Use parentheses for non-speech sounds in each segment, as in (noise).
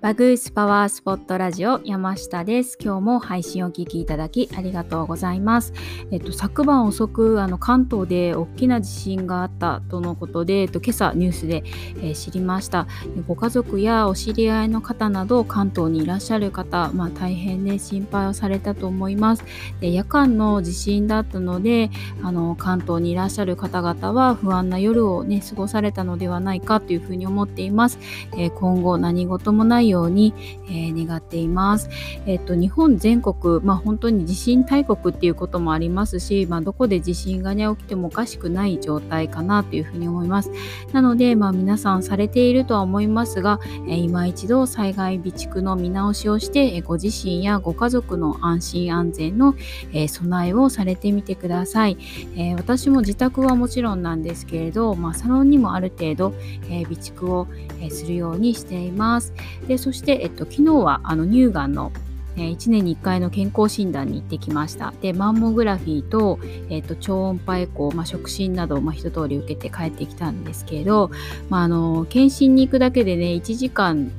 バグースパワースポットラジオ山下です。今日も配信をお聞きいただきありがとうございます。えっと、昨晩遅くあの関東で大きな地震があったとのことで、えっと、今朝ニュースで、えー、知りました。ご家族やお知り合いの方など関東にいらっしゃる方、まあ、大変ね心配をされたと思います。で夜間の地震だったのであの関東にいらっしゃる方々は不安な夜をね過ごされたのではないかというふうに思っています。えー、今後何事もないように、えー、願っています。えっと、日本全国、まあ、本当に地震大国っていうこともありますし、まあ、どこで地震がね起きてもおかしくない状態かなというふうに思います。なので、まあ、皆さんされているとは思いますが、えー、今一度災害備蓄の見直しをして、えー、ご自身やご家族の安心安全の、えー、備えをされてみてください。えー、私も自宅はもちろんなんですけれど、まあ、サロンにもある程度、えー、備蓄を、えー、するようにしています。でそして、えっと、昨日はあの乳がんのえ1年に1回の健康診断に行ってきました。で、マンモグラフィーと、えーと、超音波エコー、まあ、触診など、まあ、一通り受けて帰ってきたんですけど、まあ、あの検診に行くだけでね1時間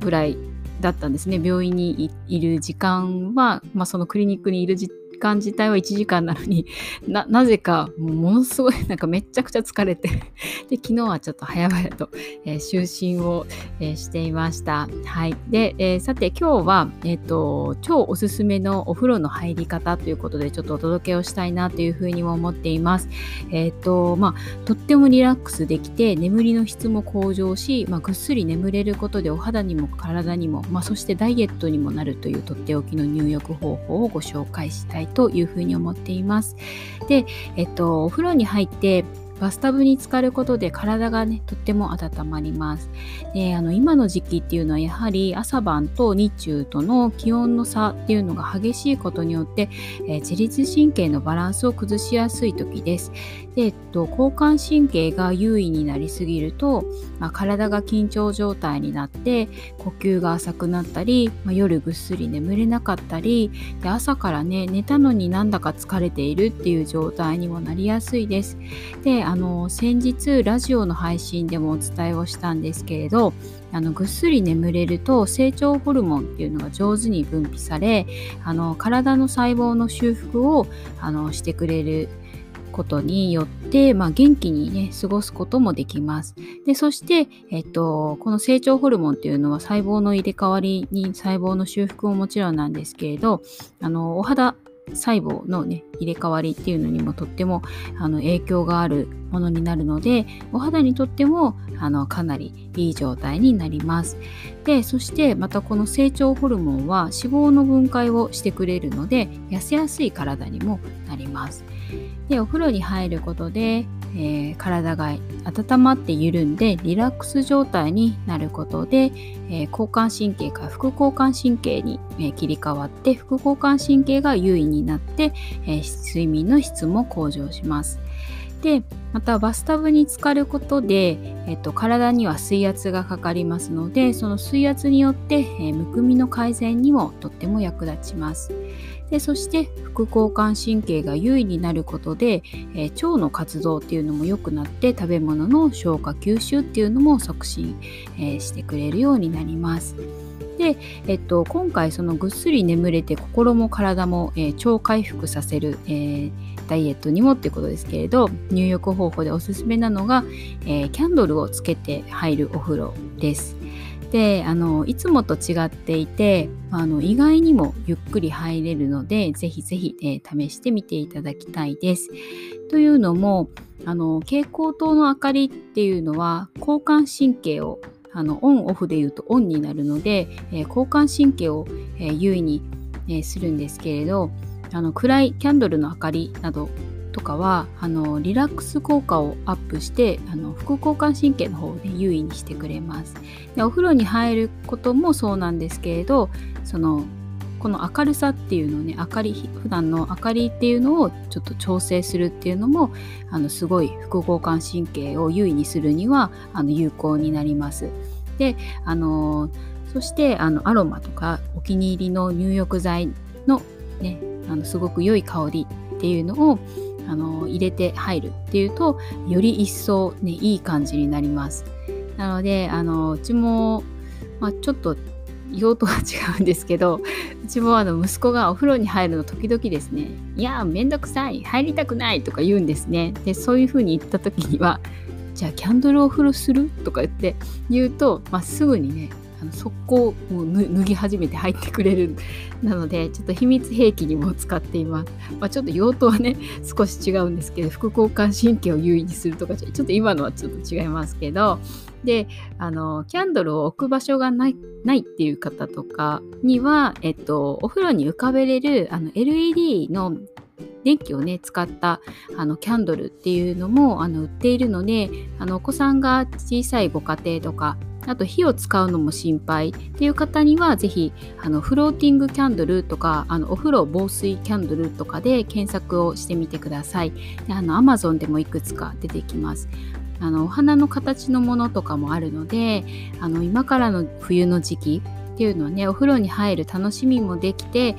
ぐらいだったんですね病院にいる時間は、まあ、そのクリニックにいる時間自体は1時間なのに (laughs) ななぜかものすごい (laughs) なんかめちゃくちゃ疲れて (laughs) で昨日はちょっと早々と、えー、就寝を、えー、していました。はい、で、えー、さて今日は、えーと、超おすすめのお風呂の入り方ということでちょっとお届けをしたいなというふうにも思っています。えっ、とまあとってもリラックスできて眠りの質も向上し、まあ、ぐっすり眠れることでお肌にも体にも、まあ、そしてダイエットにもなるというとっておきの入浴方法をご紹介したいというふうに思っています。で、えっと、お風呂に入ってバスタブに浸かることで体がねとっても温まります。であの今の時期っていうのはやはり朝晩と日中との気温の差っていうのが激しいことによって、えー、自律神経のバランスを崩しやすい時です。で、えっと、交感神経が優位になりすぎると、まあ、体が緊張状態になって呼吸が浅くなったり、まあ、夜ぐっすり眠れなかったりで朝からね寝たのになんだか疲れているっていう状態にもなりやすいです。であの先日ラジオの配信でもお伝えをしたんですけれどあのぐっすり眠れると成長ホルモンっていうのが上手に分泌されあの体の細胞の修復をあのしてくれることによって、まあ、元気にね過ごすこともできます。でそして、えっと、この成長ホルモンっていうのは細胞の入れ替わりに細胞の修復ももちろんなんですけれどあのお肌細胞のね入れ替わりっていうのにもとってもあの影響があるものになるのでお肌にとってもあのかなりいい状態になります。でそしてまたこの成長ホルモンは脂肪の分解をしてくれるので痩せやすい体にもなります。でお風呂に入ることで、えー、体が温まって緩んでリラックス状態になることで、えー、交感神経から副交感神経に、えー、切り替わって副交感神経が優位になって、え睡眠の質も向上します。でまたバスタブに浸かることで、えっと、体には水圧がかかりますのでその水圧によって、え、むくみの改善にもとっても役立ちます。でそして副交感神経が優位になることで、えー、腸の活動っていうのも良くなって食べ物の消化吸収っていうのも促進、えー、してくれるようになります。で、えっと、今回そのぐっすり眠れて心も体も、えー、超回復させる、えー、ダイエットにもっていうことですけれど入浴方法でおすすめなのが、えー、キャンドルをつけて入るお風呂です。であのいつもと違っていてあの意外にもゆっくり入れるのでぜひぜひ、え、試してみていただきたいです。というのもあの蛍光灯の明かりっていうのは交感神経をあのオンオフで言うとオンになるので、えー、交感神経を、えー、優位に、え、するんですけれどあの暗いキャンドルの明かりなどとかはあのリラックス効果をアップしてあの副交感神経の方で優位にしてくれますでお風呂に入ることもそうなんですけれどそのこの明るさっていうのをね明かり普段の明かりっていうのをちょっと調整するっていうのもあのすごい副交感神経を優位にするにはあの有効になります。であのそしてあのアロマとかお気に入りの入浴剤のねあのすごく良い香りっていうのをあの入れて入るっていうとより一層ねいい感じになります。なのであのうちも、まあ、ちょっと用途は違うんですけどうちもあの息子がお風呂に入るの時々ですね「いやめんどくさい入りたくない」とか言うんですねでそういうふうに言った時には「じゃあキャンドルお風呂する?」とか言って言うと、まあ、すぐにねあの速攻もう脱ぎ始めて入ってくれるなのでちょっと秘密兵器にも使っています、まあ、ちょっと用途はね (laughs) 少し違うんですけど副交感神経を優位にするとかちょっと今のはちょっと違いますけどであのキャンドルを置く場所がないないっていう方とかには、えっと、お風呂に浮かべれるあの LED の電気をね使ったあのキャンドルっていうのもあの売っているのであのお子さんが小さいご家庭とかあと火を使うのも心配っていう方には是非あのフローティングキャンドルとかあのお風呂防水キャンドルとかで検索をしてみてください。であの Amazon でもいくつか出てきます。あのお花の形のものとかもあるのであの今からの冬の時期っていうのはねお風呂に入る楽しみもできて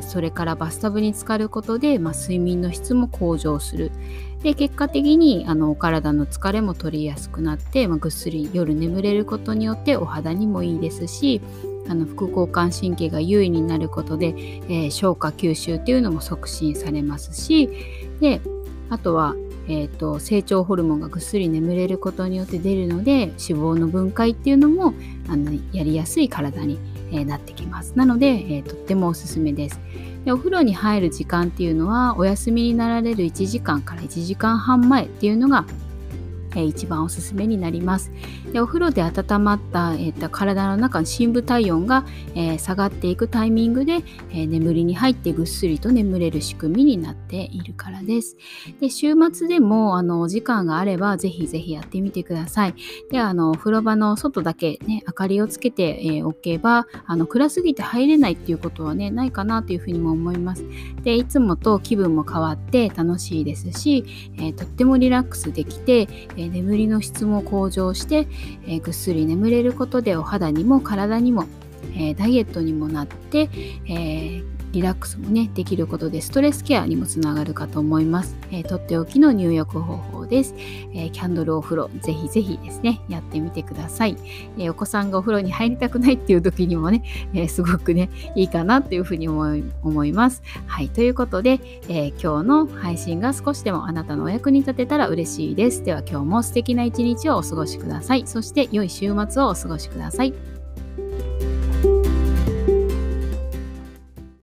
それからバスタブに浸かることで、まあ、睡眠の質も向上する。で結果的にあのお体の疲れも取りやすくなって、まあ、ぐっすり夜眠れることによってお肌にもいいですしあの副交感神経が優位になることで、えー、消化吸収っていうのも促進されますしであとは、えーと、成長ホルモンがぐっすり眠れることによって出るので脂肪の分解っていうのもあのやりやすい体に、えー、なってきます。なので、えー、とってもおすすめです。でお風呂に入る時間っていうのはお休みになられる1時間から1時間半前っていうのがえー、一番おすすめになります。でお風呂で温まった、えー、と体の中の深部体温が、えー、下がっていくタイミングで、えー、眠りに入ってぐっすりと眠れる仕組みになっているからです。で週末でもあのお時間があればぜひぜひやってみてください。であのお風呂場の外だけ、ね、明かりをつけて、えおけばあの暗すぎて入れないっていうことはねないかなというふうにも思います。でいつもと気分も変わって楽しいですし、えとってもリラックスできて、え眠りの質も向上して、えぐっすり眠れることでお肌にも体にも、えダイエットにもなって、えーリラックスもねできることでストレスケアにもつながるかと思います、えー、とっておきの入浴方法です、えー、キャンドルお風呂ぜひぜひですねやってみてください、えー、お子さんがお風呂に入りたくないっていう時にもね、えすごくねいいかなっていうふうに思い思います。はいということで、え今日の配信が少しでもあなたのお役に立てたら嬉しいです。では今日も素敵な一日をお過ごしください。そして良い週末をお過ごしください。